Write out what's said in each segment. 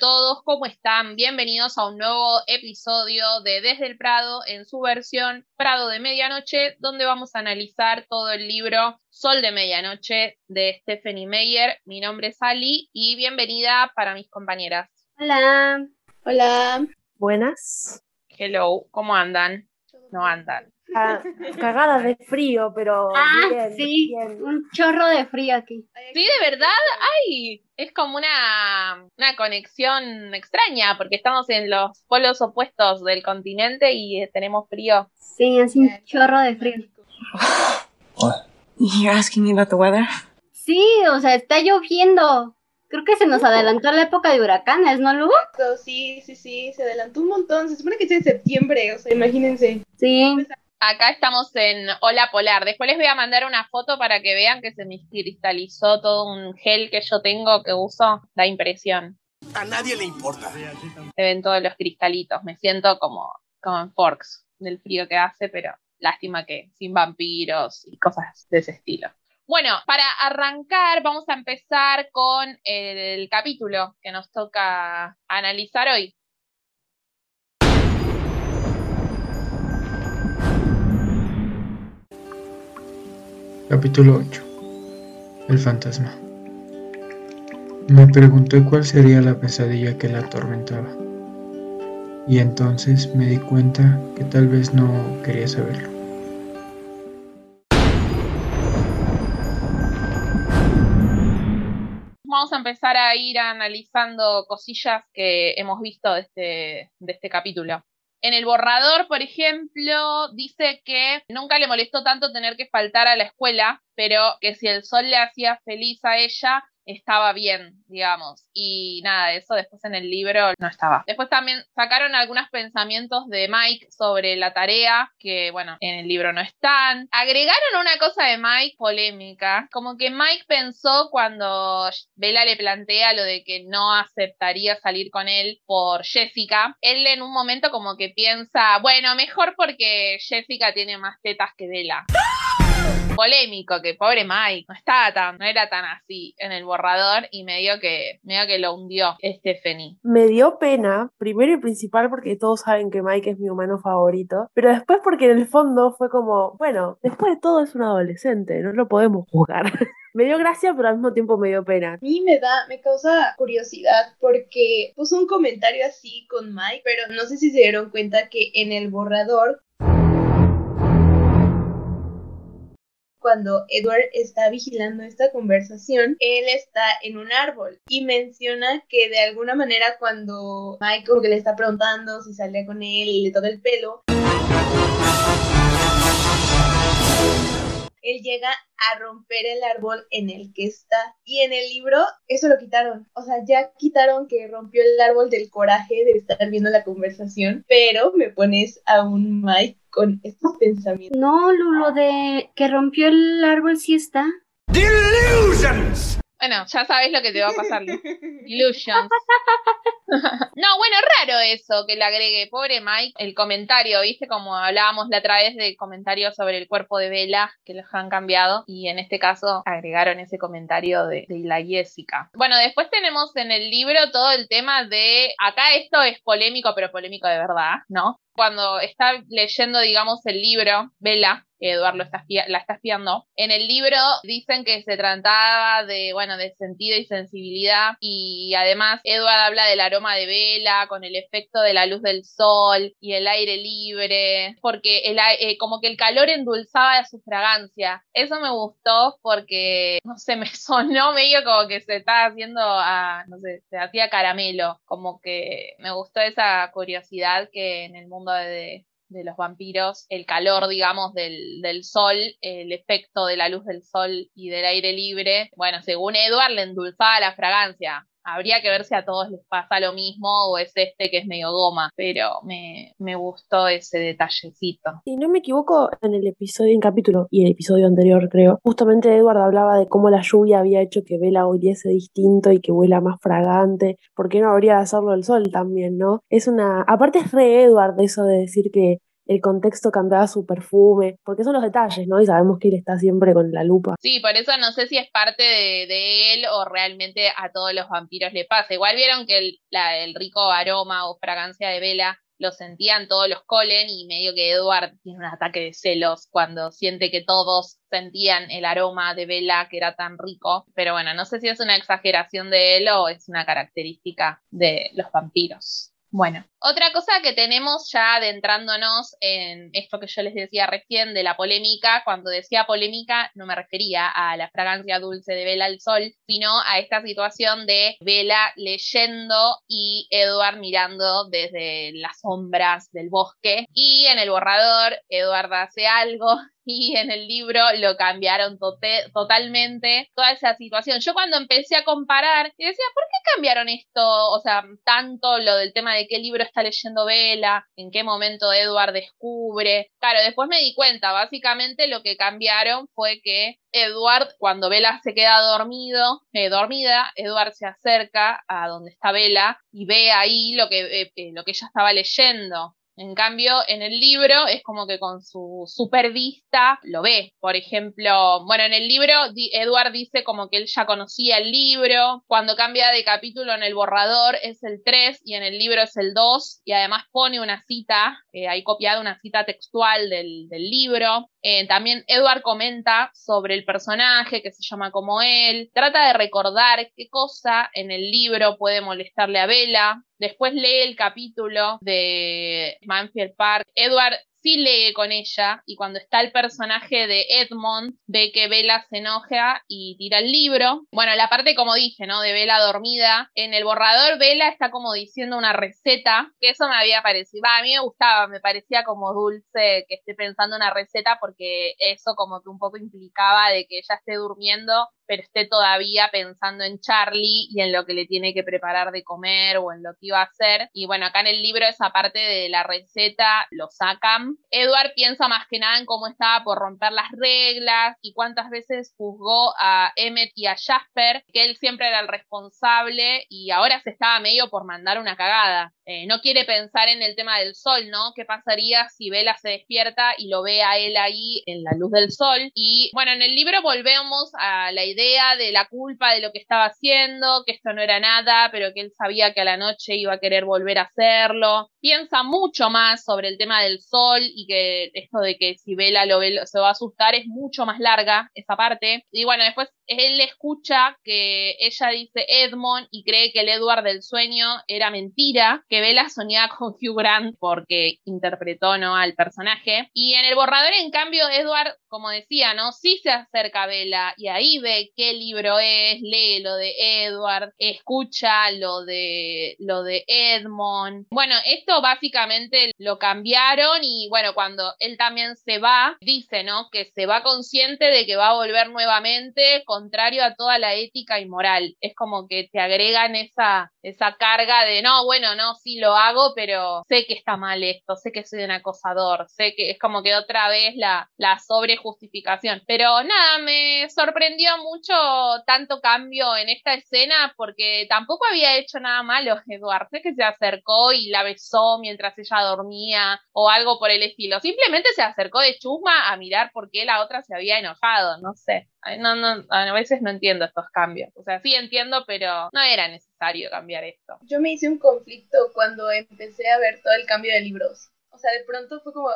Todos, ¿cómo están? Bienvenidos a un nuevo episodio de Desde el Prado en su versión Prado de Medianoche, donde vamos a analizar todo el libro Sol de Medianoche de Stephanie Meyer. Mi nombre es Ali y bienvenida para mis compañeras. Hola. Hola. Buenas. Hello, ¿cómo andan? No andan. Ah, cagada de frío, pero Ah, bien, sí, bien. un chorro de frío aquí. Sí, de verdad, ay, es como una, una conexión extraña, porque estamos en los polos opuestos del continente y eh, tenemos frío. Sí, así un chorro de frío. You're asking me about the weather? Sí, o sea, está lloviendo. Creo que se nos adelantó la época de huracanes, ¿no, Lu? Sí, sí, sí, se adelantó un montón. Se supone que es en septiembre, o sea, imagínense. Sí. Acá estamos en Ola Polar. Después les voy a mandar una foto para que vean que se me cristalizó todo un gel que yo tengo que uso. Da impresión. A nadie le importa. Se ven todos los cristalitos. Me siento como, como en Forks del frío que hace, pero lástima que sin vampiros y cosas de ese estilo. Bueno, para arrancar vamos a empezar con el capítulo que nos toca analizar hoy. Capítulo 8 El fantasma Me pregunté cuál sería la pesadilla que la atormentaba. Y entonces me di cuenta que tal vez no quería saberlo. Vamos a empezar a ir analizando cosillas que hemos visto de este, de este capítulo. En el borrador, por ejemplo, dice que nunca le molestó tanto tener que faltar a la escuela, pero que si el sol le hacía feliz a ella, estaba bien, digamos. Y nada, eso después en el libro no estaba. Después también sacaron algunos pensamientos de Mike sobre la tarea, que bueno, en el libro no están. Agregaron una cosa de Mike polémica, como que Mike pensó cuando Bella le plantea lo de que no aceptaría salir con él por Jessica, él en un momento como que piensa, bueno, mejor porque Jessica tiene más tetas que Bella polémico, que pobre Mike, no estaba tan, no era tan así en el borrador y medio que, medio que lo hundió Stephanie. Me dio pena, primero y principal porque todos saben que Mike es mi humano favorito, pero después porque en el fondo fue como, bueno, después de todo es un adolescente, no lo podemos juzgar. me dio gracia, pero al mismo tiempo me dio pena. A mí me da, me causa curiosidad porque puso un comentario así con Mike, pero no sé si se dieron cuenta que en el borrador cuando Edward está vigilando esta conversación, él está en un árbol y menciona que de alguna manera cuando Mike como que le está preguntando si sale con él y le toca el pelo, él llega a romper el árbol en el que está. Y en el libro eso lo quitaron. O sea, ya quitaron que rompió el árbol del coraje de estar viendo la conversación, pero me pones a un Mike con estos pensamientos. No, lo de que rompió el árbol sí está. Delusions! Bueno, ya sabes lo que te va a pasar. Lu. Illusions. no, bueno, raro eso que le agregue. Pobre Mike, el comentario, ¿viste? Como hablábamos la otra vez del comentario sobre el cuerpo de Bella, que los han cambiado. Y en este caso agregaron ese comentario de, de la Jessica. Bueno, después tenemos en el libro todo el tema de. Acá esto es polémico, pero polémico de verdad, ¿no? Cuando está leyendo, digamos, el libro, que Eduardo lo está la está espiando. En el libro dicen que se trataba de, bueno, de sentido y sensibilidad y además Edward habla del aroma de vela con el efecto de la luz del sol y el aire libre, porque el, eh, como que el calor endulzaba su fragancia. Eso me gustó porque, no sé, me sonó medio como que se estaba haciendo, a, no sé, se hacía caramelo, como que me gustó esa curiosidad que en el mundo de, de los vampiros, el calor, digamos, del, del sol, el efecto de la luz del sol y del aire libre, bueno, según Edward le endulzaba la fragancia. Habría que ver si a todos les pasa lo mismo o es este que es medio goma, pero me, me gustó ese detallecito. Si no me equivoco, en el episodio, en capítulo y el episodio anterior, creo, justamente Edward hablaba de cómo la lluvia había hecho que Bella oliese distinto y que huela más fragante. ¿Por qué no habría de hacerlo el sol también, no? Es una. Aparte, es re Edward eso de decir que el contexto cambiaba su perfume, porque son los detalles, ¿no? Y sabemos que él está siempre con la lupa. Sí, por eso no sé si es parte de, él o realmente a todos los vampiros le pasa. Igual vieron que el, el rico aroma o fragancia de vela lo sentían todos los Colen y medio que Edward tiene un ataque de celos cuando siente que todos sentían el aroma de vela que era tan rico. Pero bueno, no sé si es una exageración de él o es una característica de los vampiros. Bueno, otra cosa que tenemos ya adentrándonos en esto que yo les decía recién de la polémica, cuando decía polémica no me refería a la fragancia dulce de Vela al Sol, sino a esta situación de Vela leyendo y Edward mirando desde las sombras del bosque. Y en el borrador, Edward hace algo y en el libro lo cambiaron totalmente toda esa situación. Yo cuando empecé a comparar, y decía, ¿por qué cambiaron esto? O sea, tanto lo del tema de qué libro está leyendo Vela, en qué momento Edward descubre. Claro, después me di cuenta, básicamente lo que cambiaron fue que Edward, cuando Vela se queda dormido, eh, dormida, Edward se acerca a donde está Vela y ve ahí lo que, eh, eh, lo que ella estaba leyendo. En cambio, en el libro es como que con su super vista lo ve. Por ejemplo, bueno, en el libro Edward dice como que él ya conocía el libro. Cuando cambia de capítulo en el borrador es el 3 y en el libro es el 2. Y además pone una cita, eh, ahí copiada una cita textual del, del libro. Eh, también Edward comenta sobre el personaje que se llama como él. Trata de recordar qué cosa en el libro puede molestarle a Bella. Después lee el capítulo de Manfield Park. Edward sí lee con ella y cuando está el personaje de Edmond ve que Bella se enoja y tira el libro. Bueno, la parte como dije, ¿no? De Bella dormida. En el borrador Bella está como diciendo una receta, que eso me había parecido, a mí me gustaba, me parecía como dulce que esté pensando una receta porque eso como que un poco implicaba de que ella esté durmiendo pero esté todavía pensando en Charlie y en lo que le tiene que preparar de comer o en lo que iba a hacer. Y bueno, acá en el libro esa parte de la receta lo sacan. Edward piensa más que nada en cómo estaba por romper las reglas y cuántas veces juzgó a Emmet y a Jasper, que él siempre era el responsable y ahora se estaba medio por mandar una cagada. Eh, no quiere pensar en el tema del sol, ¿no? ¿Qué pasaría si Bella se despierta y lo ve a él ahí en la luz del sol? Y bueno, en el libro volvemos a la idea de la culpa de lo que estaba haciendo, que esto no era nada, pero que él sabía que a la noche iba a querer volver a hacerlo. Piensa mucho más sobre el tema del sol y que esto de que si Bella lo ve, se va a asustar es mucho más larga esa parte. Y bueno, después él escucha que ella dice Edmond y cree que el Edward del sueño era mentira, que Bella soñaba con Hugh Grant porque interpretó ¿no? al personaje. Y en el borrador, en cambio, Edward, como decía, ¿no? Sí se acerca a Bella y ahí ve qué libro es, lee lo de Edward, escucha lo de lo de Edmond. Bueno, esto básicamente lo cambiaron y bueno, cuando él también se va, dice, ¿no? Que se va consciente de que va a volver nuevamente con contrario a toda la ética y moral. Es como que te agregan esa, esa carga de, no, bueno, no, sí lo hago, pero sé que está mal esto, sé que soy un acosador, sé que es como que otra vez la, la sobrejustificación. Pero nada, me sorprendió mucho tanto cambio en esta escena porque tampoco había hecho nada malo Eduardo, que se acercó y la besó mientras ella dormía o algo por el estilo. Simplemente se acercó de chusma a mirar por qué la otra se había enojado, no sé. A veces no entiendo estos cambios. O sea, sí entiendo, pero no era necesario cambiar esto. Yo me hice un conflicto cuando empecé a ver todo el cambio de libros. O sea, de pronto fue como,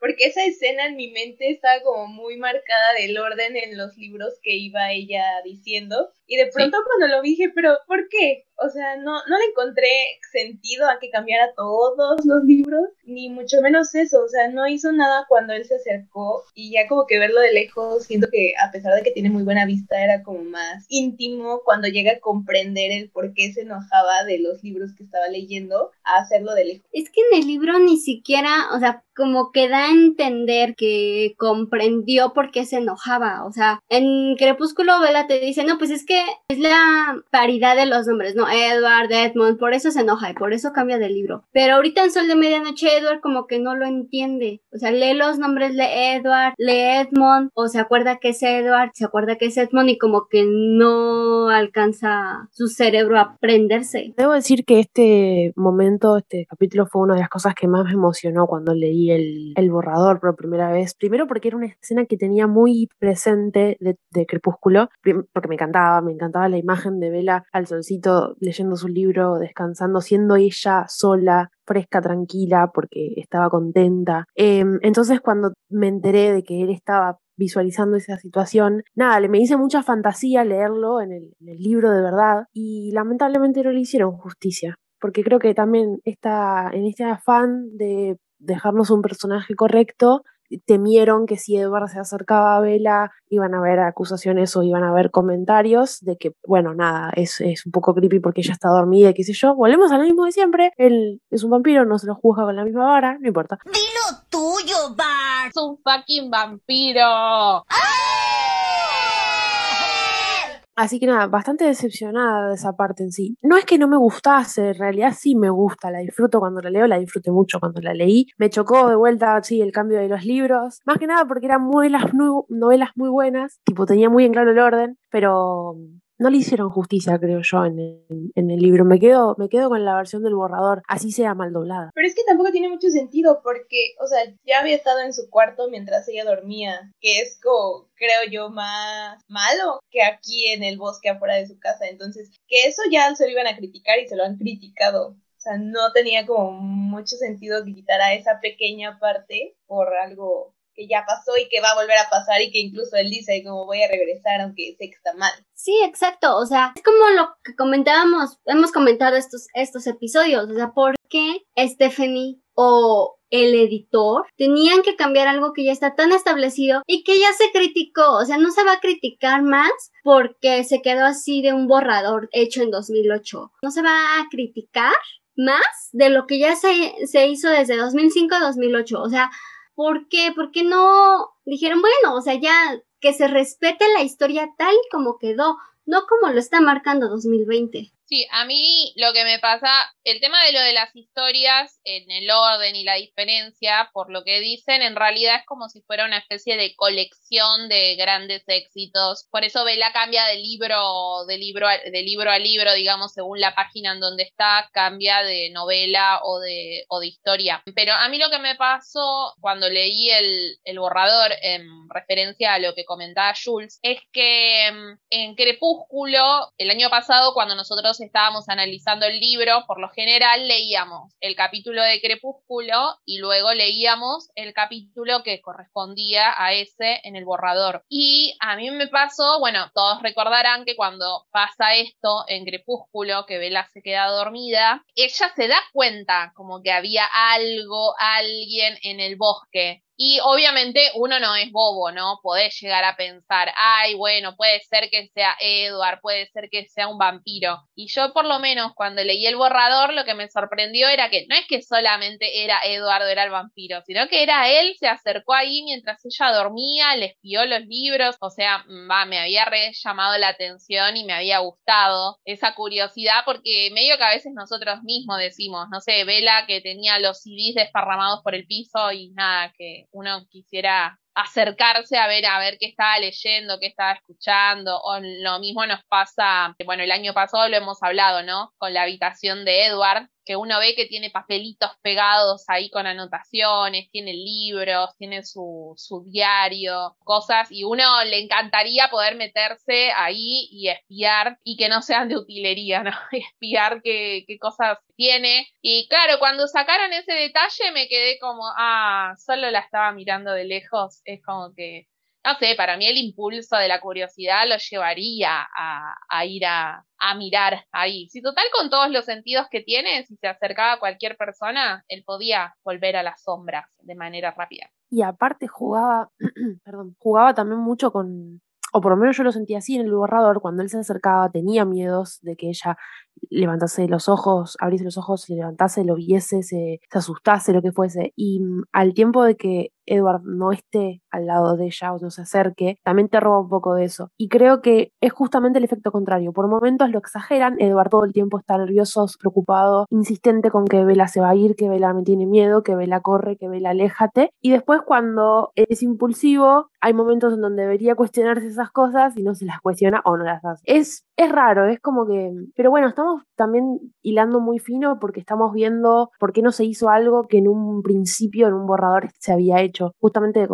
porque esa escena en mi mente estaba como muy marcada del orden en los libros que iba ella diciendo. Y de pronto cuando lo dije, pero ¿por qué? O sea, no, no le encontré sentido a que cambiara todos los libros, ni mucho menos eso. O sea, no hizo nada cuando él se acercó y ya como que verlo de lejos, siento que a pesar de que tiene muy buena vista, era como más íntimo cuando llega a comprender el por qué se enojaba de los libros que estaba leyendo a hacerlo de lejos. Es que en el libro ni siquiera, o sea, como que da a entender que comprendió por qué se enojaba. O sea, en Crepúsculo Vela te dice, no, pues es que es la paridad de los nombres, ¿no? Edward, Edmund, por eso se enoja y por eso cambia de libro. Pero ahorita en Sol de Medianoche, Edward como que no lo entiende. O sea, lee los nombres, lee Edward, lee Edmund, o se acuerda que es Edward, se acuerda que es Edmund y como que no alcanza su cerebro a aprenderse. Debo decir que este momento, este capítulo fue una de las cosas que más me emocionó cuando leí el, borrador por primera vez. Primero porque era una escena que tenía muy presente de, Crepúsculo, porque me encantaba, me encantaba la imagen de Bella al solcito leyendo su libro, descansando, siendo ella sola, fresca, tranquila, porque estaba contenta. Em, entonces cuando me enteré de que él estaba visualizando esa situación. Nada, le me hice mucha fantasía leerlo en el, en el, libro de verdad y lamentablemente no le hicieron justicia, porque creo que también está en este afán de dejarnos un personaje correcto, temieron que si Edward se acercaba a Bella iban a haber acusaciones o iban a haber comentarios de que, bueno, nada, es, es un poco creepy porque ella está dormida y qué sé yo. Volvemos a lo mismo de siempre. Él es un vampiro, no se lo juzga con la misma vara, no importa. Dilo tuyo, Bart. Es un fucking vampiro. Así que nada, bastante decepcionada de esa parte en sí. No es que no me gustase, en realidad sí me gusta, la disfruto cuando la leo, la disfruté mucho cuando la leí. Me chocó de vuelta, sí, el cambio de los libros. Más que nada porque eran novelas, novelas muy buenas, tipo tenía muy en claro el orden, pero no le hicieron justicia, creo yo, en el, en el, libro. Me quedo, me quedo con la versión del borrador, así sea mal doblada. Pero es que tampoco tiene mucho sentido porque, o sea, ya había estado en su cuarto mientras ella dormía, que es como, creo yo, más malo que aquí en el bosque afuera de su casa. Entonces, que eso ya se lo iban a criticar y se lo han criticado. O sea, no tenía como mucho sentido quitar a esa pequeña parte por algo ya pasó y que va a volver a pasar y que incluso él dice como voy a regresar aunque sé que está mal. Sí, exacto, o sea, es como lo que comentábamos, hemos comentado estos, estos episodios, o sea, ¿por qué Stephanie o el editor tenían que cambiar algo que ya está tan establecido y que ya se criticó, o sea, no se va a criticar más porque se quedó así de un borrador hecho en 2008, no se va a criticar más de lo que ya se, se hizo desde 2005 a 2008, o sea, ¿Por qué? ¿Por qué no dijeron, bueno, o sea, ya que se respete la historia tal como quedó, no como lo está marcando 2020? Sí, a mí lo que me pasa, el tema de lo de las historias en el orden y la diferencia, por lo que dicen, en realidad es como si fuera una especie de colección de grandes éxitos. Por eso Vela cambia de libro, de libro, a, de libro a libro, digamos, según la página en donde está, cambia de novela o de, o de historia. Pero a mí lo que me pasó cuando leí el, el borrador en referencia a lo que comentaba Jules, es que mm, en Crepúsculo, el año pasado, cuando nosotros estábamos analizando el libro, por lo general leíamos el capítulo de Crepúsculo y luego leíamos el capítulo que correspondía a ese en el borrador. Y a mí me pasó, bueno, todos recordarán que cuando pasa esto en Crepúsculo, que Bella se queda dormida, ella se da cuenta como que había algo, alguien en el bosque. Y obviamente uno no es bobo, ¿no? Podés llegar a pensar, ay, bueno, puede ser que sea Edward, puede ser que sea un vampiro. Y yo por lo menos cuando leí el borrador, lo que me sorprendió era que no es que solamente era Edward era el vampiro, sino que era él, se acercó ahí mientras ella dormía, le espió los libros, o sea, me había re llamado la atención y me había gustado esa curiosidad porque medio que a veces nosotros mismos decimos, no sé, Vela que tenía los CDs desparramados por el piso y nada, que uno quisiera acercarse a ver a ver qué estaba leyendo, qué estaba escuchando, o lo mismo nos pasa, bueno, el año pasado lo hemos hablado, ¿no? Con la habitación de Edward, que uno ve que tiene papelitos pegados ahí con anotaciones, tiene libros, tiene su, su diario, cosas, y uno le encantaría poder meterse ahí y espiar y que no sean de utilería, ¿no? espiar qué, qué cosas tiene. Y claro, cuando sacaron ese detalle me quedé como, ah, solo la estaba mirando de lejos, es como que no sé, para mí el impulso de la curiosidad lo llevaría a, ir a, a, mirar ahí. Si total con todos los sentidos que tiene, si se acercaba a cualquier persona, él podía volver a las sombras de manera rápida. Y aparte jugaba, perdón, jugaba también mucho con, o por lo menos yo lo sentía así en el borrador, cuando él se acercaba tenía miedos de que ella levantase los ojos, abriese los ojos, se levantase, lo viese, se, se asustase, lo que fuese. Y mm, al tiempo de que Edward no esté al lado de ella o no se acerque, también te roba un poco de eso. Y creo que es justamente el efecto contrario. Por momentos lo exageran, Edward todo el tiempo está nervioso, preocupado, insistente con que Vela se va a ir, que Vela me tiene miedo, que Vela corre, que Vela aléjate. Y después cuando es impulsivo, hay momentos en donde debería cuestionarse esas cosas y no se las cuestiona o no las hace. Es, es raro, es como que... Pero bueno, estamos también hilando muy fino porque estamos viendo por qué no se hizo algo que en un principio, en un borrador, se había hecho. Justamente,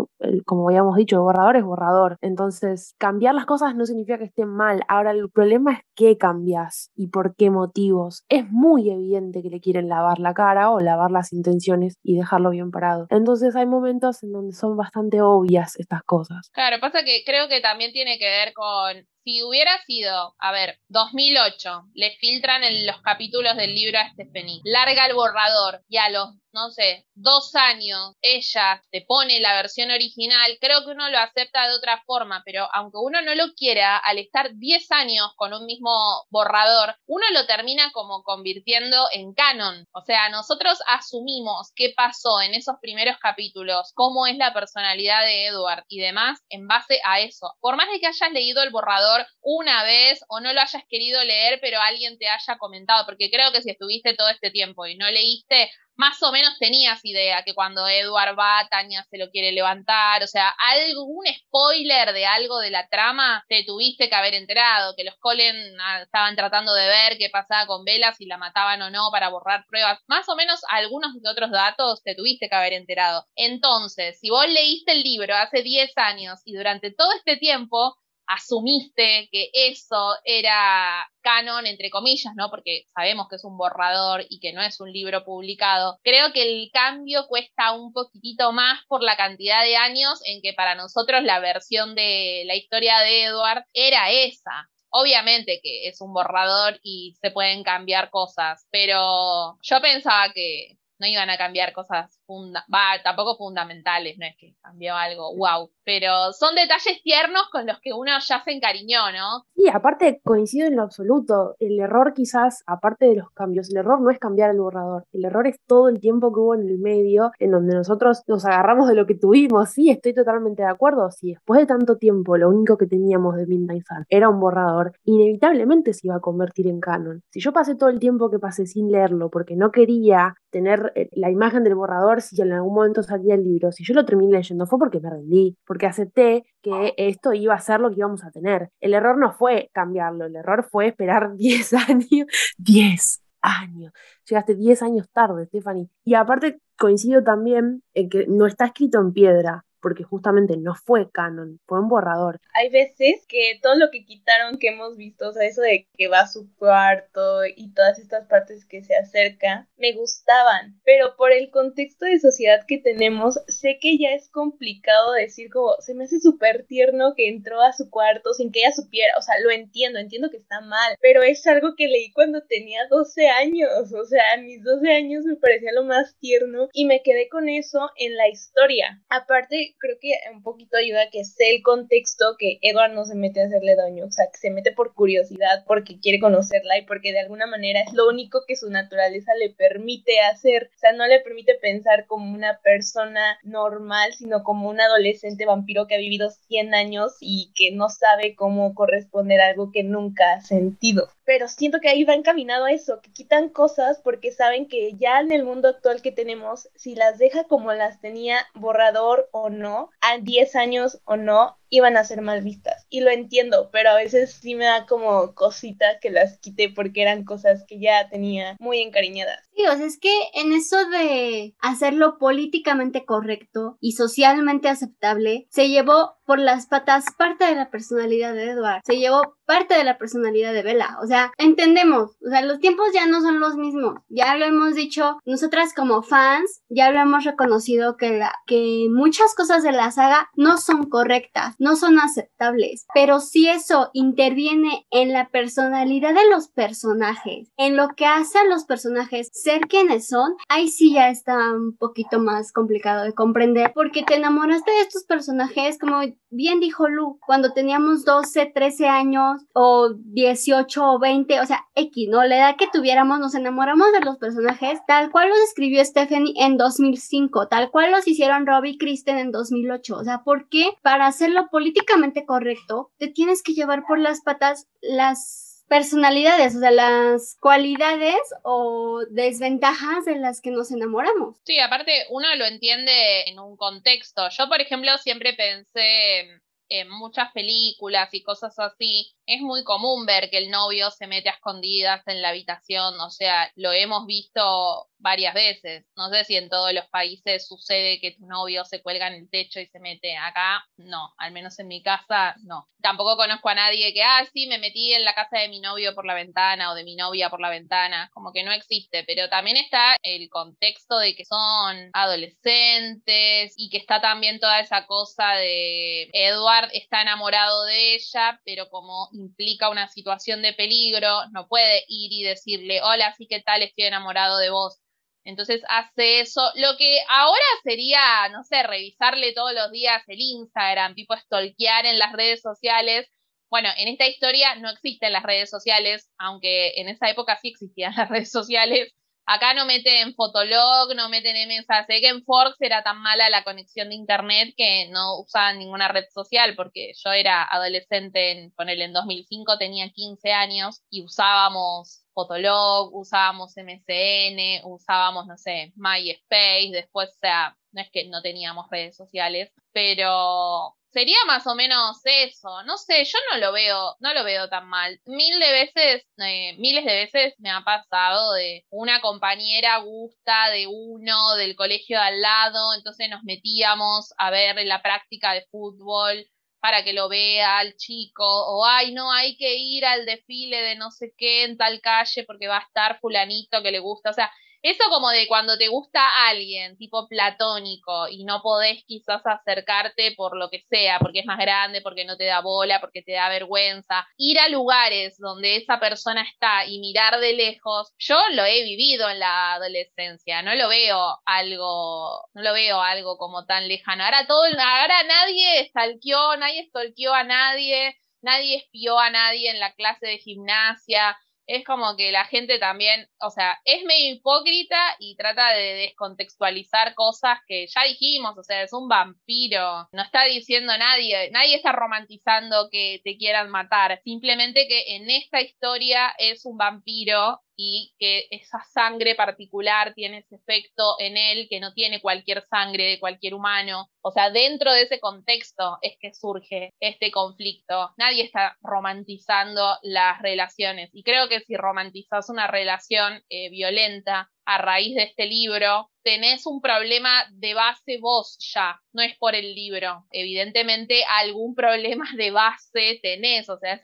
como habíamos dicho, borrador es borrador. Entonces, cambiar las cosas no significa que estén mal. Ahora, el problema es qué cambias y por qué motivos. Es muy evidente que le quieren lavar la cara o lavar las intenciones y dejarlo bien parado. Entonces, hay momentos en donde son bastante obvias estas cosas. Claro, pasa que creo que también tiene que ver con si hubiera sido, a ver, 2008, le filtran en los capítulos del libro a Stephanie, larga el borrador y a los no sé, dos años, ella te pone la versión original, creo que uno lo acepta de otra forma, pero aunque uno no lo quiera, al estar 10 años con un mismo borrador, uno lo termina como convirtiendo en canon. O sea, nosotros asumimos qué pasó en esos primeros capítulos, cómo es la personalidad de Edward y demás en base a eso. Por más de que hayas leído el borrador una vez o no lo hayas querido leer, pero alguien te haya comentado, porque creo que si estuviste todo este tiempo y no leíste, más o menos tenías idea que cuando Edward va, Tania se lo quiere levantar, o sea, algún spoiler de algo de la trama te tuviste que haber enterado, que los Colen ah, estaban tratando de ver qué pasaba con Vela, si la mataban o no para borrar pruebas, más o menos algunos de otros datos te tuviste que haber enterado. Entonces, si vos leíste el libro hace 10 años y durante todo este tiempo asumiste que eso era canon, entre comillas, ¿no? Porque sabemos que es un borrador y que no es un libro publicado. Creo que el cambio cuesta un poquitito más por la cantidad de años en que para nosotros la versión de la historia de Edward era esa. Obviamente que es un borrador y se pueden cambiar cosas, pero yo pensaba que no iban a cambiar cosas funda va, tampoco fundamentales, no es que cambió algo, wow, pero son detalles tiernos con los que uno ya se encariñó, ¿no? Sí, aparte coincido en lo absoluto, el error quizás, aparte de los cambios, el error no es cambiar el borrador, el error es todo el tiempo que hubo en el medio, en donde nosotros nos agarramos de lo que tuvimos, sí, estoy totalmente de acuerdo, si después de tanto tiempo lo único que teníamos de Midnight Sun era un borrador, inevitablemente se iba a convertir en canon. Si yo pasé todo el tiempo que pasé sin leerlo porque no quería tener eh, la imagen del borrador si en algún momento salía el libro. Si yo lo terminé leyendo fue porque me rendí, porque acepté que esto iba a ser lo que íbamos a tener. El error no fue cambiarlo, el error fue esperar 10 años. 10 años. Llegaste 10 años tarde, Stephanie. Y aparte coincido también en que no está escrito en piedra porque justamente no fue canon, fue un borrador. Hay veces que todo lo que quitaron que hemos visto, o sea, eso de que va a su cuarto y todas estas partes que se acerca, me gustaban, pero por el contexto de sociedad que tenemos, sé que ya es complicado decir como, se me hace súper tierno que entró a su cuarto sin que ella supiera, o sea, lo entiendo, entiendo que está mal, pero es algo que leí cuando tenía 12 años, o sea, a mis 12 años me parecía lo más tierno y me quedé con eso en la historia. Aparte, creo que un poquito ayuda que sé el contexto que Edward no se mete a hacerle daño, o sea, que se mete por curiosidad, porque quiere conocerla y porque de alguna manera es lo único que su naturaleza le permite hacer, o sea, no le permite pensar como una persona normal, sino como un adolescente vampiro que ha vivido 100 años y que no sabe cómo corresponder a algo que nunca ha sentido. Pero siento que ahí va encaminado a eso, que quitan cosas porque saben que ya en el mundo actual que tenemos, si las deja como las tenía borrador o no, a 10 años o no, iban a ser mal vistas. Y lo entiendo, pero a veces sí me da como cosita que las quité porque eran cosas que ya tenía muy encariñadas. Sí, o sea, es que en eso de hacerlo políticamente correcto y socialmente aceptable, se llevó por las patas parte de la personalidad de Edward, se llevó parte de la personalidad de Bella. O sea, entendemos, o sea, los tiempos ya no son los mismos. Ya lo hemos dicho, nosotras como fans, ya lo hemos reconocido que, la, que muchas cosas de la saga no son correctas no son aceptables. pero si eso interviene en la personalidad de los personajes, en lo que hace a los personajes ser quienes son, ahí sí ya está un poquito más complicado de comprender porque te enamoraste de estos personajes, como bien dijo Lu, cuando teníamos 12, 13 años o 18 o 20, o sea, X, ¿no? La edad que tuviéramos nos enamoramos de los personajes tal cual los escribió Stephanie en 2005, tal cual los hicieron Robbie y Kristen en 2008. O sea, ¿por qué para hacerlo políticamente correcto te tienes que llevar por las patas las personalidades, o sea, las cualidades o desventajas de las que nos enamoramos. Sí, aparte uno lo entiende en un contexto. Yo, por ejemplo, siempre pensé en muchas películas y cosas así, es muy común ver que el novio se mete a escondidas en la habitación, o sea, lo hemos visto varias veces. No sé si en todos los países sucede que tu novio se cuelga en el techo y se mete acá, no, al menos en mi casa no. Tampoco conozco a nadie que, ah, sí, me metí en la casa de mi novio por la ventana o de mi novia por la ventana, como que no existe, pero también está el contexto de que son adolescentes y que está también toda esa cosa de Edward está enamorado de ella, pero como implica una situación de peligro, no puede ir y decirle, hola, sí, ¿qué tal? Estoy enamorado de vos. Entonces hace eso. Lo que ahora sería, no sé, revisarle todos los días el Instagram, tipo stalkear en las redes sociales. Bueno, en esta historia no existen las redes sociales, aunque en esa época sí existían las redes sociales. Acá no meten Fotolog, no meten MSA. Sé que en Forks era tan mala la conexión de internet que no usaban ninguna red social, porque yo era adolescente, en, ponele, en 2005 tenía 15 años y usábamos Fotolog, usábamos MSN, usábamos, no sé, MySpace, después, o sea, no es que no teníamos redes sociales, pero sería más o menos eso. No sé, yo no lo veo, no lo veo tan mal. Mil de veces, eh, miles de veces me ha pasado de una compañera gusta de uno del colegio de al lado, entonces nos metíamos a ver la práctica de fútbol para que lo vea al chico, o ay, no, hay que ir al desfile de no sé qué en tal calle porque va a estar fulanito que le gusta, o sea, eso como de cuando te gusta alguien, tipo platónico, y no podés quizás acercarte por lo que sea, porque es más grande, porque no te da bola, porque te da vergüenza. Ir a lugares donde esa persona está y mirar de lejos, yo lo he vivido en la adolescencia, no lo veo algo, no lo veo algo como tan lejano. Ahora todo, ahora nadie stalkeó, nadie stalkeó a nadie, nadie espió a nadie en la clase de gimnasia es como que la gente también, o sea, es medio hipócrita y trata de descontextualizar cosas que ya dijimos, o sea, es un vampiro, no está diciendo nadie, nadie está romantizando que te quieran matar, simplemente que en esta historia es un vampiro y que esa sangre particular tiene ese efecto en él que no tiene cualquier sangre de cualquier humano. O sea, dentro de ese contexto es que surge este conflicto. Nadie está romantizando las relaciones y creo que si romantizas una relación eh, violenta, a raíz de este libro, tenés un problema de base vos ya, no es por el libro. Evidentemente algún problema de base tenés, o sea, es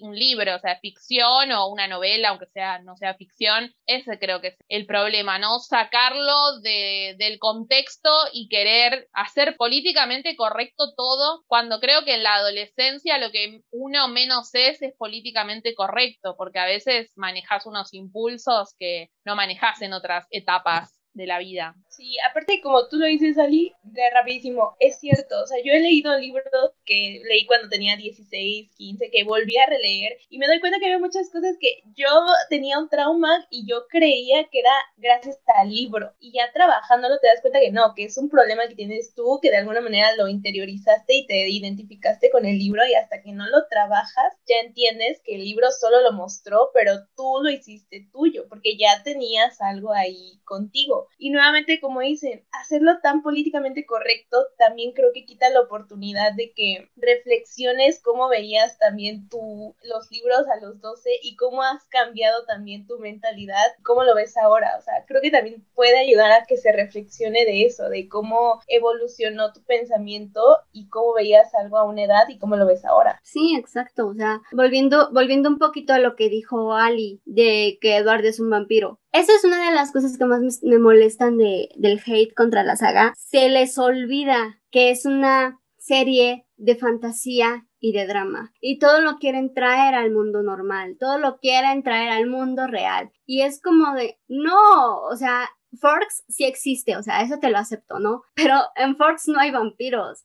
un, libro, o sea, ficción o una novela, aunque sea no sea ficción, ese creo que es el problema, ¿no? Sacarlo de, del contexto y querer hacer políticamente correcto todo, cuando creo que en la adolescencia lo que uno menos es es políticamente correcto, porque a veces manejas unos impulsos que no manejas en otras etapas de la vida. Sí, aparte como tú lo dices, Ali, de rapidísimo, es cierto, o sea, yo he leído libros que leí cuando tenía 16, 15, que volví a releer y me doy cuenta que había muchas cosas que yo tenía un trauma y yo creía que era gracias al libro y ya trabajándolo te das cuenta que no, que es un problema que tienes tú, que de alguna manera lo interiorizaste y te identificaste con el libro y hasta que no lo trabajas ya entiendes que el libro solo lo mostró, pero tú lo hiciste tuyo porque ya tenías algo ahí contigo. Y nuevamente, como dicen, hacerlo tan políticamente correcto también creo que quita la oportunidad de que reflexiones cómo veías también tú los libros a los 12 y cómo has cambiado también tu mentalidad, cómo lo ves ahora. O sea, creo que también puede ayudar a que se reflexione de eso, de cómo evolucionó tu pensamiento y cómo veías algo a una edad y cómo lo ves ahora. Sí, exacto. O sea, volviendo, volviendo un poquito a lo que dijo Ali de que Eduardo es un vampiro. Esa es una de las cosas que más me, molestan de, del hate contra la saga. Se les olvida que es una serie de fantasía y de drama. Y todo lo quieren traer al mundo normal, todo lo quieren traer al mundo real. Y es como de, no, o sea, Forks sí existe, o sea, eso te lo acepto, ¿no? Pero en Forks no hay vampiros.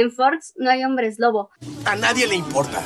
En Forks no hay hombres lobo. A nadie le importa.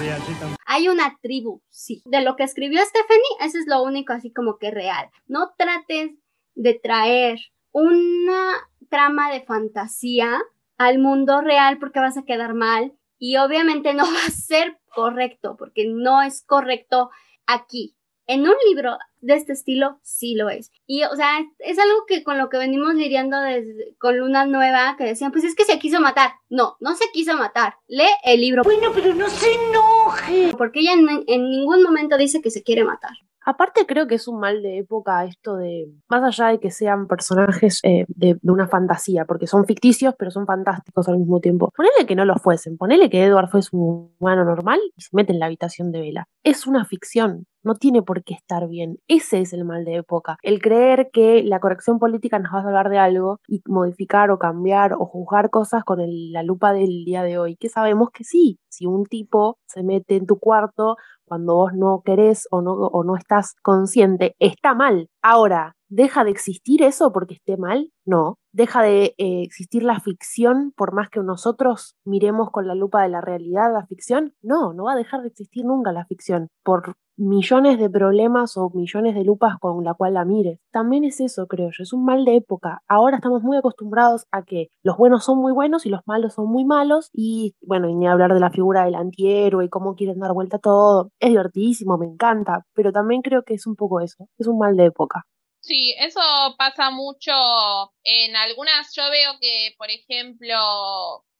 Hay una tribu, sí. De lo que escribió Stephanie, eso es lo único así como que real. No trates de traer una trama de fantasía al mundo real porque vas a quedar mal y obviamente no va a ser correcto porque no es correcto aquí. En un libro de este estilo sí lo es. Y, o sea, es, algo que con lo que venimos lidiando desde, con Luna Nueva, que decían, pues es que se quiso matar. No, no se quiso matar. Lee el libro. Bueno, pero no se enoje. Porque ella en ningún momento dice que se quiere matar. Aparte creo que es un mal de época esto de, más allá de que sean personajes eh, de, una fantasía, porque son ficticios pero son fantásticos al mismo tiempo. Ponele que no lo fuesen, ponele que Edward fuese un humano normal y se mete en la habitación de Vela. Es una ficción, no tiene por qué estar bien. Ese es el mal de época. El creer que la corrección política nos va a hablar de algo y modificar o cambiar o juzgar cosas con la lupa del día de hoy. Que sabemos que sí, si un tipo se mete en tu cuarto cuando vos no querés o no, o no estás consciente, está mal. Ahora, ¿deja de existir eso porque esté mal? No. ¿Deja de eh, existir la ficción por más que nosotros miremos con la lupa de la realidad la ficción? No, no va a dejar de existir nunca la ficción por millones de problemas o millones de lupas con la cual la mires. También es eso, creo yo, es un mal de época. Ahora estamos muy acostumbrados a que los buenos son muy buenos y los malos son muy malos y bueno, y ni hablar de la figura del antihéroe y cómo quieren dar vuelta a todo. Es divertidísimo, me encanta, pero también creo que es un poco eso, es un mal de época. Sí, eso pasa mucho en algunas, yo veo que, por ejemplo,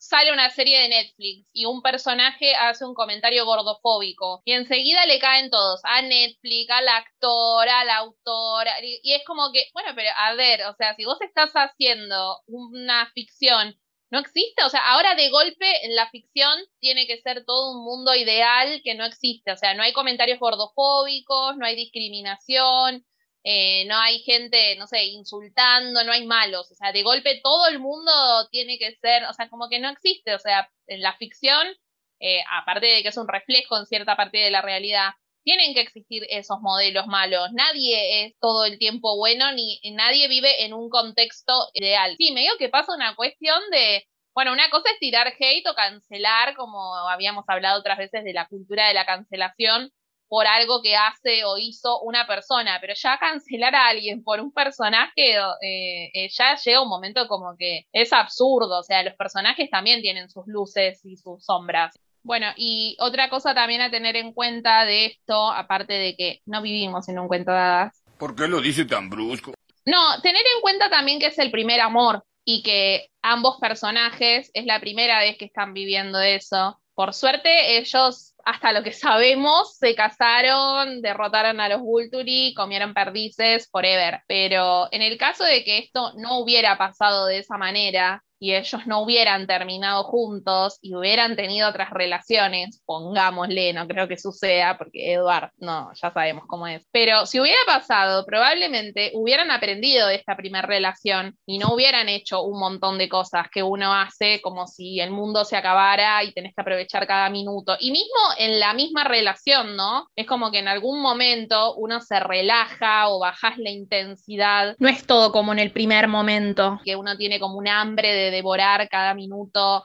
sale una serie de Netflix y un personaje hace un comentario gordofóbico y enseguida le caen todos, a Netflix, al actor, al autor, y es como que, bueno, pero a ver, o sea, si vos estás haciendo una ficción no existe, o sea, ahora de golpe en la ficción tiene que ser todo un mundo ideal que no existe, o sea, no hay comentarios gordofóbicos, no hay discriminación, eh, no hay gente, no sé, insultando, no hay malos, o sea, de golpe todo el mundo tiene que ser, o sea, como que no existe, o sea, en la ficción, eh, aparte de que es un reflejo en cierta parte de la realidad, tienen que existir esos modelos malos. Nadie es todo el tiempo bueno ni nadie vive en un contexto ideal. Sí, me digo que pasa una cuestión de, bueno, una cosa es tirar hate o cancelar, como habíamos hablado otras veces de la cultura de la cancelación, por algo que hace o hizo una persona, pero ya cancelar a alguien por un personaje eh, eh, ya llega un momento como que es absurdo, o sea, los personajes también tienen sus luces y sus sombras. Bueno, y otra cosa también a tener en cuenta de esto, aparte de que no vivimos en un cuento de hadas. ¿Por qué lo dice tan brusco? No, tener en cuenta también que es el primer amor y que ambos personajes es la primera vez que están viviendo eso. Por suerte, ellos hasta lo que sabemos, se casaron, derrotaron a los Vulturi, comieron perdices, forever. Pero en el caso de que esto no hubiera pasado de esa manera, y ellos no hubieran terminado juntos y hubieran tenido otras relaciones, pongámosle, no creo que suceda porque Edward, no, ya sabemos cómo es. Pero si hubiera pasado, probablemente hubieran aprendido de esta primera relación y no hubieran hecho un montón de cosas que uno hace como si el mundo se acabara y tenés que aprovechar cada minuto. Y mismo en la misma relación, ¿no? Es como que en algún momento uno se relaja o bajas la intensidad. No es todo como en el primer momento, que uno tiene como un hambre de devorar cada minuto,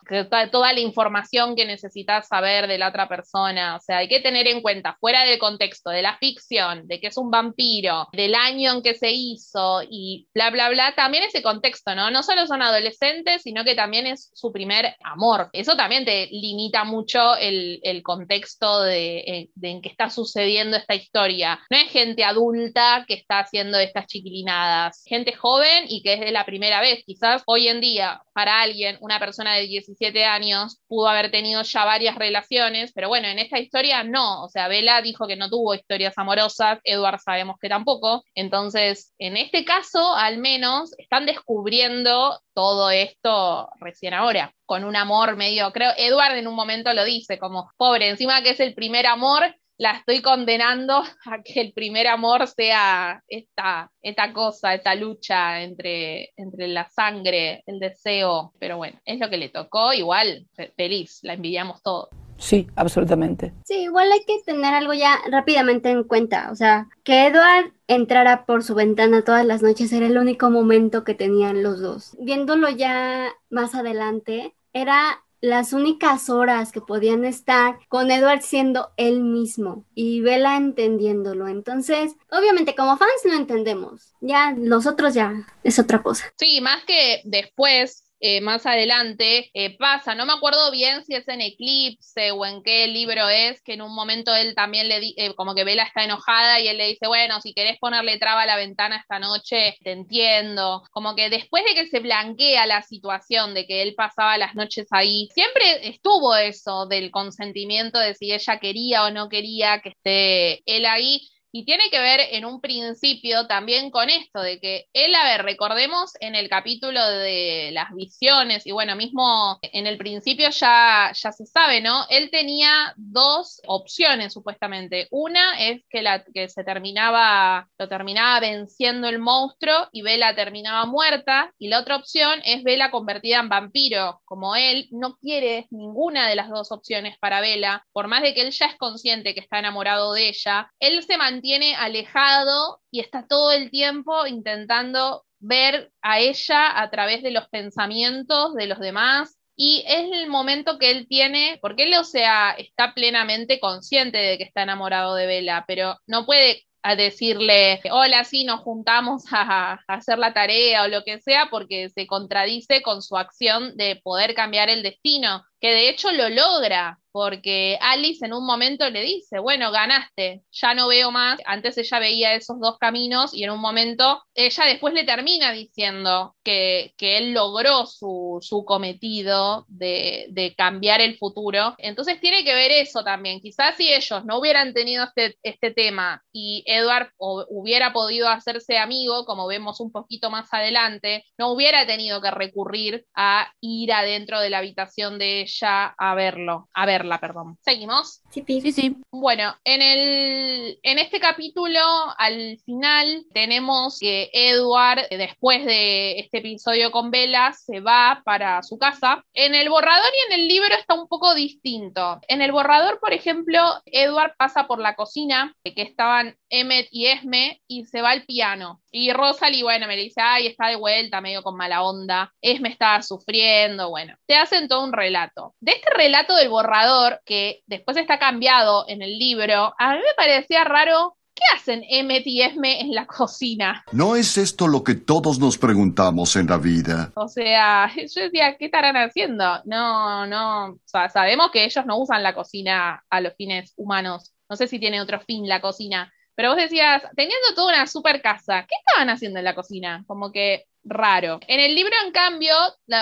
toda la información que necesitas saber de la otra persona. O sea, hay que tener en cuenta, fuera del contexto de la ficción, de que es un vampiro, del año en que se hizo y bla, bla, bla, también ese contexto, ¿no? No solo son adolescentes, sino que también es su primer amor. Eso también te limita mucho el, contexto de, eh, de en que está sucediendo esta historia. No es gente adulta que está haciendo estas chiquilinadas, gente joven y que es de la primera vez. Quizás hoy en día para alguien, una persona de 17 años, pudo haber tenido ya varias relaciones, pero bueno, en esta historia no, o sea, Bella dijo que no tuvo historias amorosas, Edward sabemos que tampoco, entonces, en este caso, al menos, están descubriendo todo esto recién ahora, con un amor medio, creo, Edward en un momento lo dice, como, pobre, encima que es el primer amor, la estoy condenando a que el primer amor sea esta, esta cosa, esta lucha entre, entre la sangre, el deseo. Pero bueno, es lo que le tocó, igual, feliz, la envidiamos todos. Sí, absolutamente. Sí, igual hay que tener algo ya rápidamente en cuenta. O sea, que Edward entrara por su ventana todas las noches era el único momento que tenían los dos. Viéndolo ya más adelante, era las únicas horas que podían estar con Edward siendo él mismo y Bella entendiéndolo. Entonces, obviamente como fans lo entendemos. Ya los otros ya es otra cosa. Sí, más que después eh, más adelante eh, pasa, no me acuerdo bien si es en Eclipse o en qué libro es, que en un momento él también le dice, eh, como que Vela está enojada y él le dice, bueno, si querés ponerle traba a la ventana esta noche, te entiendo. Como que después de que se blanquea la situación de que él pasaba las noches ahí, siempre estuvo eso del consentimiento de si ella quería o no quería que esté él ahí y tiene que ver en un principio también con esto, de que él, a ver, recordemos en el capítulo de las visiones, y bueno, mismo en el principio ya, ya se sabe, ¿no? Él tenía dos opciones supuestamente. Una es que, la, que se terminaba, lo terminaba venciendo el monstruo y Vela terminaba muerta, y la otra opción es Vela convertida en vampiro. Como él no quiere ninguna de las dos opciones para Vela, por más de que él ya es consciente que está enamorado de ella, él se mantiene mantiene alejado y está todo el tiempo intentando ver a ella a través de los pensamientos de los demás. Y es el momento que él tiene, porque él, sea, está plenamente consciente de que está enamorado de Bella, pero no puede decirle, hola, sí, nos juntamos a, a, hacer la tarea o lo que sea, porque se contradice con su acción de poder cambiar el destino, que de hecho lo logra, porque Alice en un momento le dice, bueno, ganaste, ya no veo más, antes ella veía esos dos caminos y en un momento ella después le termina diciendo que, que él logró su, su cometido de, de, cambiar el futuro. Entonces tiene que ver eso también, quizás si ellos no hubieran tenido este, este tema y Edward hubiera podido hacerse amigo, como vemos un poquito más adelante, no hubiera tenido que recurrir a ir adentro de la habitación de ella a verlo, a ver perdón. ¿Seguimos? Sí, sí, sí. Bueno, en, el, en este capítulo, al final, tenemos que Edward, después de este episodio con Bella, se va para su casa. En el borrador y en el libro está un poco distinto. En el borrador, por ejemplo, Edward pasa por la cocina, que estaban Emmet y Esme, y se va al piano. Y Rosalie, bueno, me dice, ay, está de vuelta, medio con mala onda. Esme estaba sufriendo, bueno. Te hacen todo un relato. De este relato del borrador, que después está cambiado en el libro, a mí me parecía raro ¿Qué hacen Emmet y Esme en la cocina? ¿No es esto lo que todos nos preguntamos en la vida? O sea, yo decía, ¿qué estarán haciendo? No, no, o sea, sabemos que ellos no usan la cocina a los fines humanos. No sé si tiene otro fin la cocina. Pero vos decías, teniendo toda una super casa, ¿qué estaban haciendo en la cocina? Como que raro. En el libro, en cambio,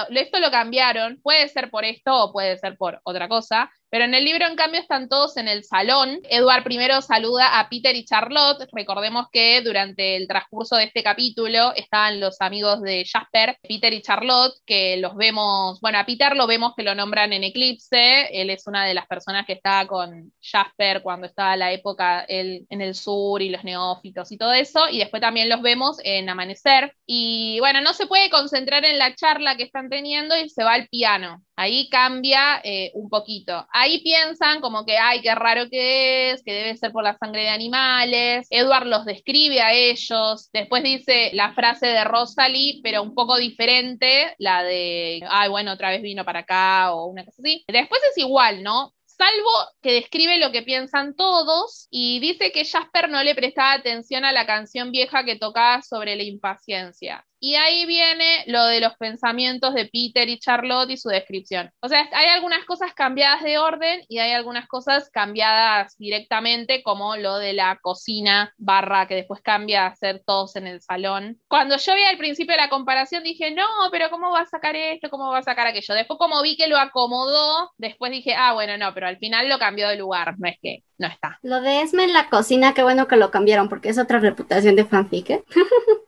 esto lo cambiaron, puede ser por esto o puede ser por otra cosa, pero en el libro, en cambio, están todos en el salón. Edward primero saluda a Peter y Charlotte. Recordemos que durante el transcurso de este capítulo estaban los amigos de Jasper, Peter y Charlotte, que los vemos, bueno, a Peter lo vemos que lo nombran en Eclipse. Él es una de las personas que estaba con Jasper cuando estaba la época él, en el sur y los neófitos y todo eso. Y después también los vemos en Amanecer. Y bueno, no se puede concentrar en la charla que están teniendo y se va al piano. Ahí cambia eh, un poquito. Ahí piensan como que, ay, qué raro que es, que debe ser por la sangre de animales. Edward los describe a ellos. Después dice la frase de Rosalie, pero un poco diferente, la de, ay, bueno, otra vez vino para acá o una cosa así. Después es igual, ¿no? salvo que describe lo que piensan todos y dice que Jasper no le prestaba atención a la canción vieja que tocaba sobre la impaciencia. Y ahí viene lo de los pensamientos de Peter y Charlotte y su descripción. O sea, hay algunas cosas cambiadas de orden y hay algunas cosas cambiadas directamente, como lo de la cocina barra que después cambia a ser todos en el salón. Cuando yo vi al principio la comparación dije, no, pero ¿cómo va a sacar esto? ¿Cómo va a sacar aquello? Después como vi que lo acomodó, después dije, ah, bueno, no, pero al final lo cambió de lugar, no es que no está. Lo de Esme en la cocina, qué bueno que lo cambiaron porque es otra reputación de fanfic. ¿eh?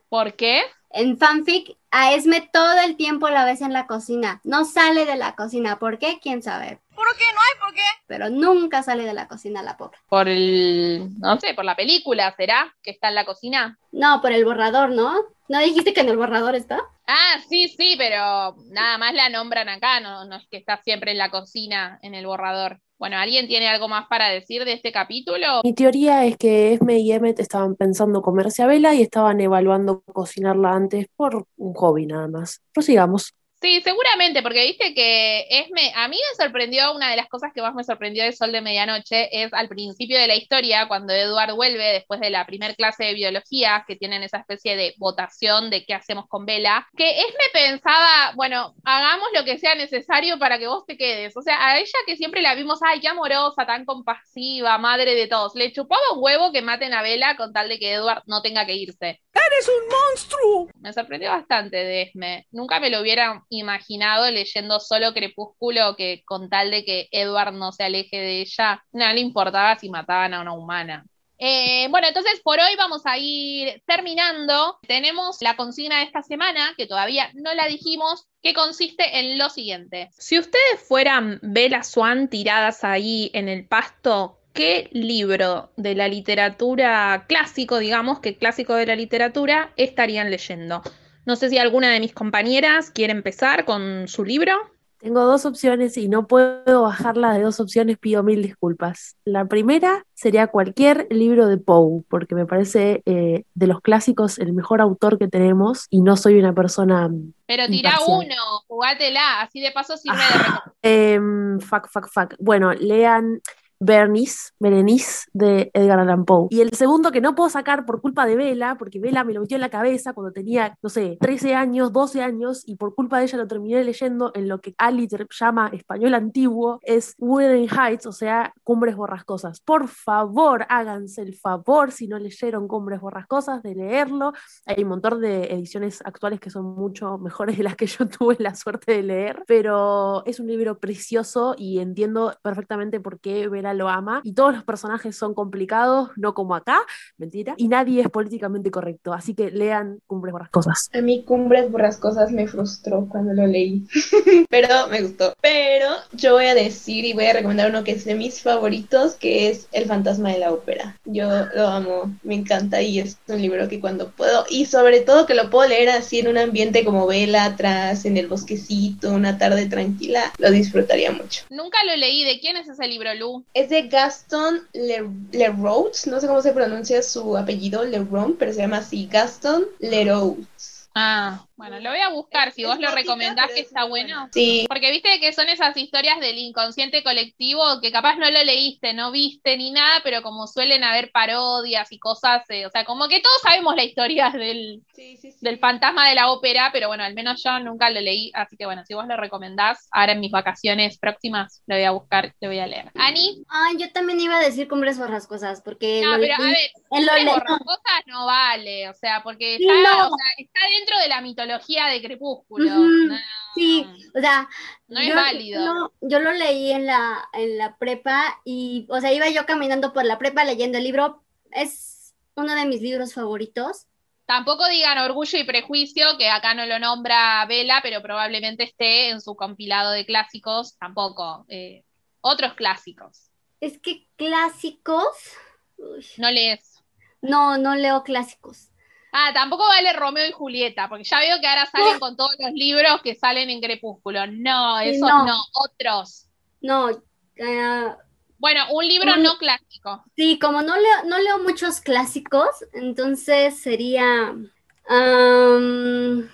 ¿Por qué? En fanfic, a Esme todo el tiempo la ves en la cocina. No sale de la cocina. ¿Por qué? ¿Quién sabe? ¿Por qué? No hay por qué. Pero nunca sale de la cocina la pobre. Por el, no sé, por la película, ¿será? Que está en la cocina. No, por el borrador, ¿no? ¿No dijiste que en el borrador está? Ah, sí, sí, pero nada más la nombran acá, no, no es que está siempre en la cocina, en el borrador. Bueno, ¿alguien tiene algo más para decir de este capítulo? Mi teoría es que Esme y Emmet estaban pensando comerse a Vela y estaban evaluando cocinarla antes por un hobby nada más. Prosigamos. Sí, seguramente, porque viste que Esme, a mí me sorprendió, una de las cosas que más me sorprendió de Sol de Medianoche es al principio de la historia, cuando Edward vuelve después de la primer clase de biología, que tienen esa especie de votación de qué hacemos con Vela, que Esme pensaba, bueno, hagamos lo que sea necesario para que vos te quedes. O sea, a ella que siempre la vimos, ay, qué amorosa, tan compasiva, madre de todos, le chupaba un huevo que maten a Vela con tal de que Edward no tenga que irse. ¡Eres un monstruo! Me sorprendió bastante de Esme. Nunca me lo hubiera imaginado leyendo solo Crepúsculo que con tal de que Edward no se aleje de ella, no le importaba si mataban a una humana. Eh, bueno, entonces por hoy vamos a ir terminando. Tenemos la consigna de esta semana, que todavía no la dijimos, que consiste en lo siguiente. Si ustedes fueran Bella Swan tiradas ahí en el pasto, ¿qué libro de la literatura clásico, digamos que clásico de la literatura, estarían leyendo? No sé si alguna de mis compañeras quiere empezar con su libro. Tengo dos opciones y no puedo bajarla de dos opciones, pido mil disculpas. La primera sería cualquier libro de Poe, porque me parece eh, de los clásicos el mejor autor que tenemos y no soy una persona. Pero tira imparcial. uno, jugátela, así de paso sirve Ah, em, fuck, fuck, fuck. Bueno, lean Bernice, Berenice de Edgar Allan Poe. Y el segundo que no puedo sacar por culpa de Vela, porque Vela me lo metió en la cabeza cuando tenía, no sé, 13 años, 12 años, y por culpa de ella lo terminé leyendo en lo que Ali llama español antiguo, es Wuthering Heights, o sea, Cumbres Borrascosas. Por favor, háganse el favor, si no leyeron Cumbres Borrascosas, de leerlo. Hay un montón de ediciones actuales que son mucho mejores de las que yo tuve la suerte de leer, pero es un libro precioso y entiendo perfectamente por qué Lo ama. Y todos los personajes son complicados, no como acá, mentira, y nadie es políticamente correcto. Así que lean Cumbres Borrascosas. A mí Cumbres Borrascosas me frustró cuando lo leí, pero me gustó. Pero yo voy a decir y voy a recomendar uno que es de mis favoritos, que es El fantasma de la ópera. Yo lo amo, me encanta y es un libro que cuando puedo, y sobre todo que lo puedo leer así en un ambiente como vela atrás, en el bosquecito, una tarde tranquila, lo disfrutaría mucho. Nunca lo leí. ¿De quién es ese libro, Lu? Es de Gaston Le- Leroux, no sé cómo se pronuncia su apellido, Leroux, pero se llama así, Gaston Leroux. Ah, bueno, lo voy a buscar. Si Es vos lo recomendás que es está bueno. Sí, Porque viste que son esas historias del inconsciente colectivo que capaz no lo leíste, no viste ni nada, pero como suelen haber parodias y cosas, eh, o sea, como que todos sabemos la historia del, sí, sí, sí. del fantasma de la ópera, pero bueno, al menos yo nunca lo leí, así que bueno, si vos lo recomendás, ahora en mis vacaciones próximas lo voy a buscar, lo voy a leer. Ani, Ay, yo también iba a decir cumbres borrascosas, porque no, lo pero a ver, Cumbres borrascosas no vale, o sea, porque está, no. o sea, está dentro de la mitología de Crepúsculo. No, Sí, o sea, No es yo, válido. Yo, yo lo leí en la, en la prepa y, o sea, iba yo caminando por la prepa leyendo el libro. Es uno de mis libros favoritos. Tampoco digan orgullo y prejuicio, que acá no lo nombra Vela, pero probablemente esté en su compilado de clásicos, tampoco. eh, otros clásicos. Es que clásicos, uy, No lees. no, no leo clásicos. Ah, tampoco vale Romeo y Julieta, porque ya veo que ahora salen con todos los libros que salen en Crepúsculo. No, esos no. no, otros. No, eh, Bueno, un libro no clásico. sí, como no leo, no leo muchos clásicos, entonces sería am,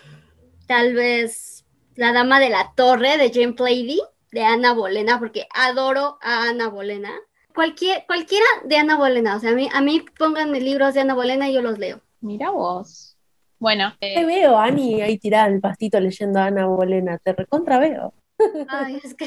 tal vez La Dama de la Torre de Jane Plady, de Ana Bolena, porque adoro a Ana Bolena. Cualquier, cualquiera de Ana Bolena, o sea, a mí, a mí pónganme libros de Ana Bolena y yo los leo. Mira vos. Bueno, eh, Te veo, Ani, ahí tirada en el pastito leyendo a Ana Bolena. Te recontra veo. Ay, es que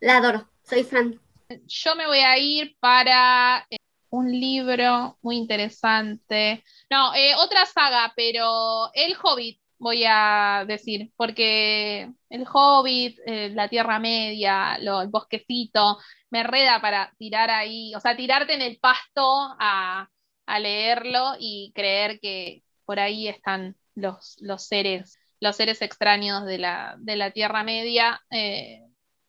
la adoro, soy fan. yo me voy a ir para eh, un libro muy interesante. No, eh, otra saga, pero El Hobbit, voy a decir, porque El Hobbit, eh, la Tierra Media, lo- el bosquecito, me reda para tirar ahí, o sea, tirarte en el pasto a, a leerlo y creer que por ahí están los, los seres, los seres extraños de la, de la Tierra Media. eh,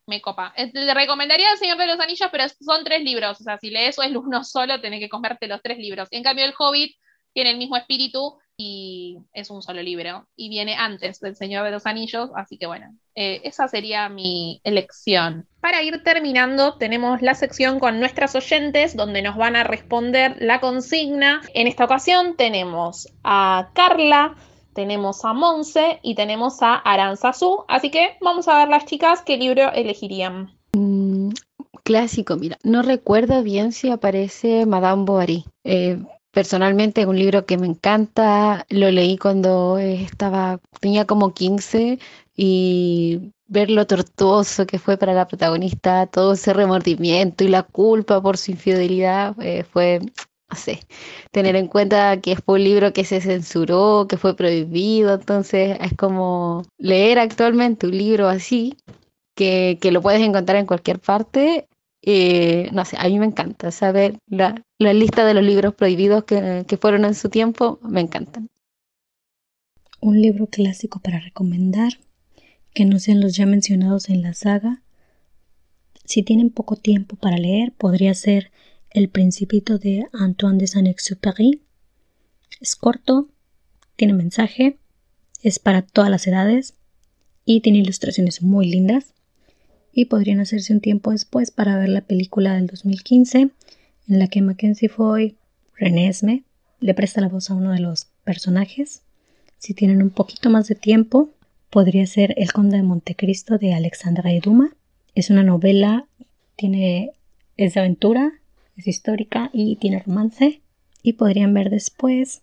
me copa. Le recomendaría El Señor de los Anillos, pero son tres libros. O sea, si lees o es uno solo, tenés que comerte los tres libros. En cambio, El Hobbit tiene el mismo espíritu y es un solo libro. Y viene antes del Señor de los Anillos, así que bueno, eh, esa sería mi elección. Para ir terminando, tenemos la sección con nuestras oyentes, donde nos van a responder la consigna. En esta ocasión tenemos a Carla, tenemos a Monse y tenemos a Aranzazú. Así que vamos a ver las chicas qué libro elegirían. Mm, clásico, mira, no recuerdo bien si aparece Madame Bovary. Eh, personalmente es un libro que me encanta, lo leí cuando eh, estaba, tenía como 15 y ver lo tortuoso que fue para la protagonista, todo ese remordimiento y la culpa por su infidelidad eh, fue, no sé, tener en cuenta que fue un libro que se censuró, que fue prohibido, entonces es como leer actualmente un libro así, que, que lo puedes encontrar en cualquier parte. Eh, no sé, a mí me encanta saber la, la lista de los libros prohibidos que, que fueron en su tiempo, me encantan. Un libro clásico para recomendar, que no sean los ya mencionados en la saga. Si tienen poco tiempo para leer, podría ser El Principito de Antoine de Saint-Exupéry. Es corto, tiene mensaje, es para todas las edades y tiene ilustraciones muy lindas. Y podrían hacerse un tiempo después para ver la película del 2015 en la que Mackenzie Foy, René Esme, le presta la voz a uno de los personajes. Si tienen un poquito más de tiempo, podría ser El Conde de Montecristo de Alexandra Eduma. Es una novela, tiene, es de aventura, es histórica y tiene romance. Y podrían ver después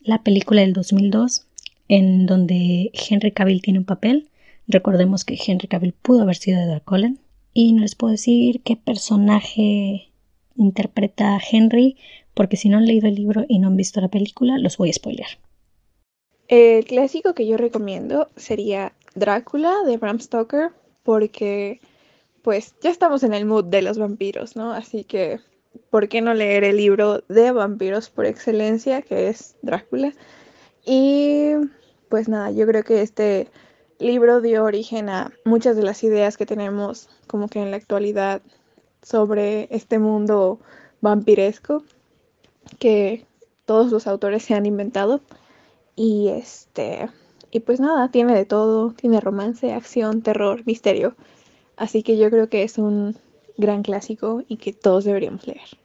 la película del 2002, en donde Henry Cavill tiene un papel. Recordemos que Henry Cavill pudo haber sido Edward Cullen. Y no les puedo decir qué personaje interpreta a Henry, porque si no han leído el libro y no han visto la película, los voy a spoilear. El clásico que yo recomiendo sería Drácula de Bram Stoker, porque pues ya estamos en el mood de los vampiros, ¿no? Así que, ¿por qué no leer el libro de vampiros por excelencia, que es Drácula? Y pues nada, yo creo que este libro dio origen a muchas de las ideas que tenemos como que en la actualidad sobre este mundo vampiresco que todos los autores se han inventado. Y este, y pues nada, tiene de todo, tiene romance, acción, terror, misterio. Así que yo creo que es un gran clásico y que todos deberíamos leer.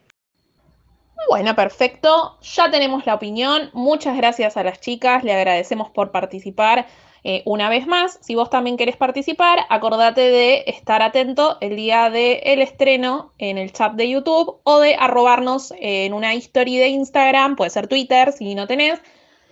Bueno, perfecto. Ya tenemos la opinión. Muchas gracias a las chicas. Le agradecemos por participar eh, una vez más. Si vos también querés participar, acordate de estar atento el día del estreno en el chat de YouTube o de arrobarnos en una historia de Instagram, puede ser Twitter si no tenés,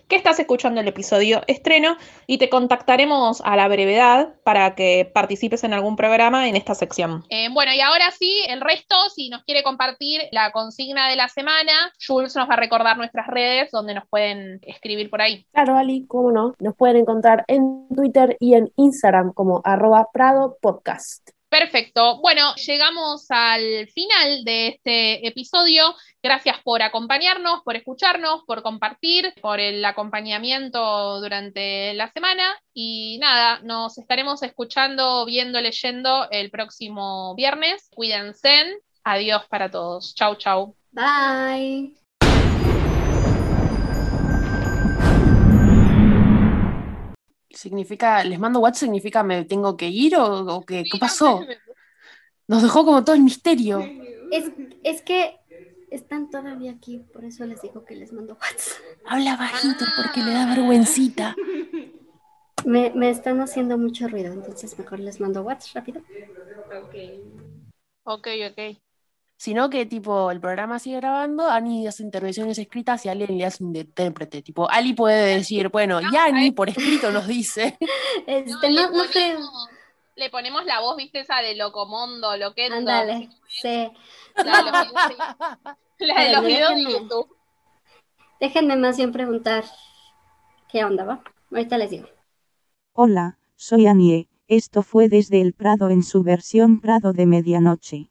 que estás escuchando el episodio estreno y te contactaremos a la brevedad para que participes en algún programa en esta sección. Eh, bueno, y ahora sí, el resto, si nos quiere compartir la consigna de la semana, Jules nos va a recordar nuestras redes donde nos pueden escribir por ahí. Claro, Ali, cómo no. Nos pueden encontrar en Twitter y en Instagram como arroba Prado Podcast. Perfecto. Bueno, llegamos al final de este episodio. Gracias por acompañarnos, por escucharnos, por compartir, por el acompañamiento durante la semana. Y nada, nos estaremos escuchando, viendo, leyendo el próximo viernes. Cuídense. Adiós para todos. Chau, chau. Bye. Significa, les mando WhatsApp, significa me tengo que ir o, o qué, qué pasó. Nos dejó como todo el misterio. Es, es que están todavía aquí, por eso les digo que les mando WhatsApp. Habla bajito porque le da vergüencita. Me, me están haciendo mucho ruido, entonces mejor les mando WhatsApp rápido. Ok. Ok, ok. Sino que, tipo, el programa sigue grabando, Ani hace intervenciones escritas y Ali le hace un intérprete. Tipo, Ali puede decir, bueno, y Ani por escrito nos dice. Este, le, no, no creo. le ponemos la voz, viste, esa de Locomondo, Loquendo. Ándale, sí. La de los videos de, la de los videos de Déjenme. YouTube. Déjenme más bien preguntar qué onda, ¿va? Ahorita les digo. Hola, soy Anie. Esto fue desde el Prado en su versión Prado de medianoche.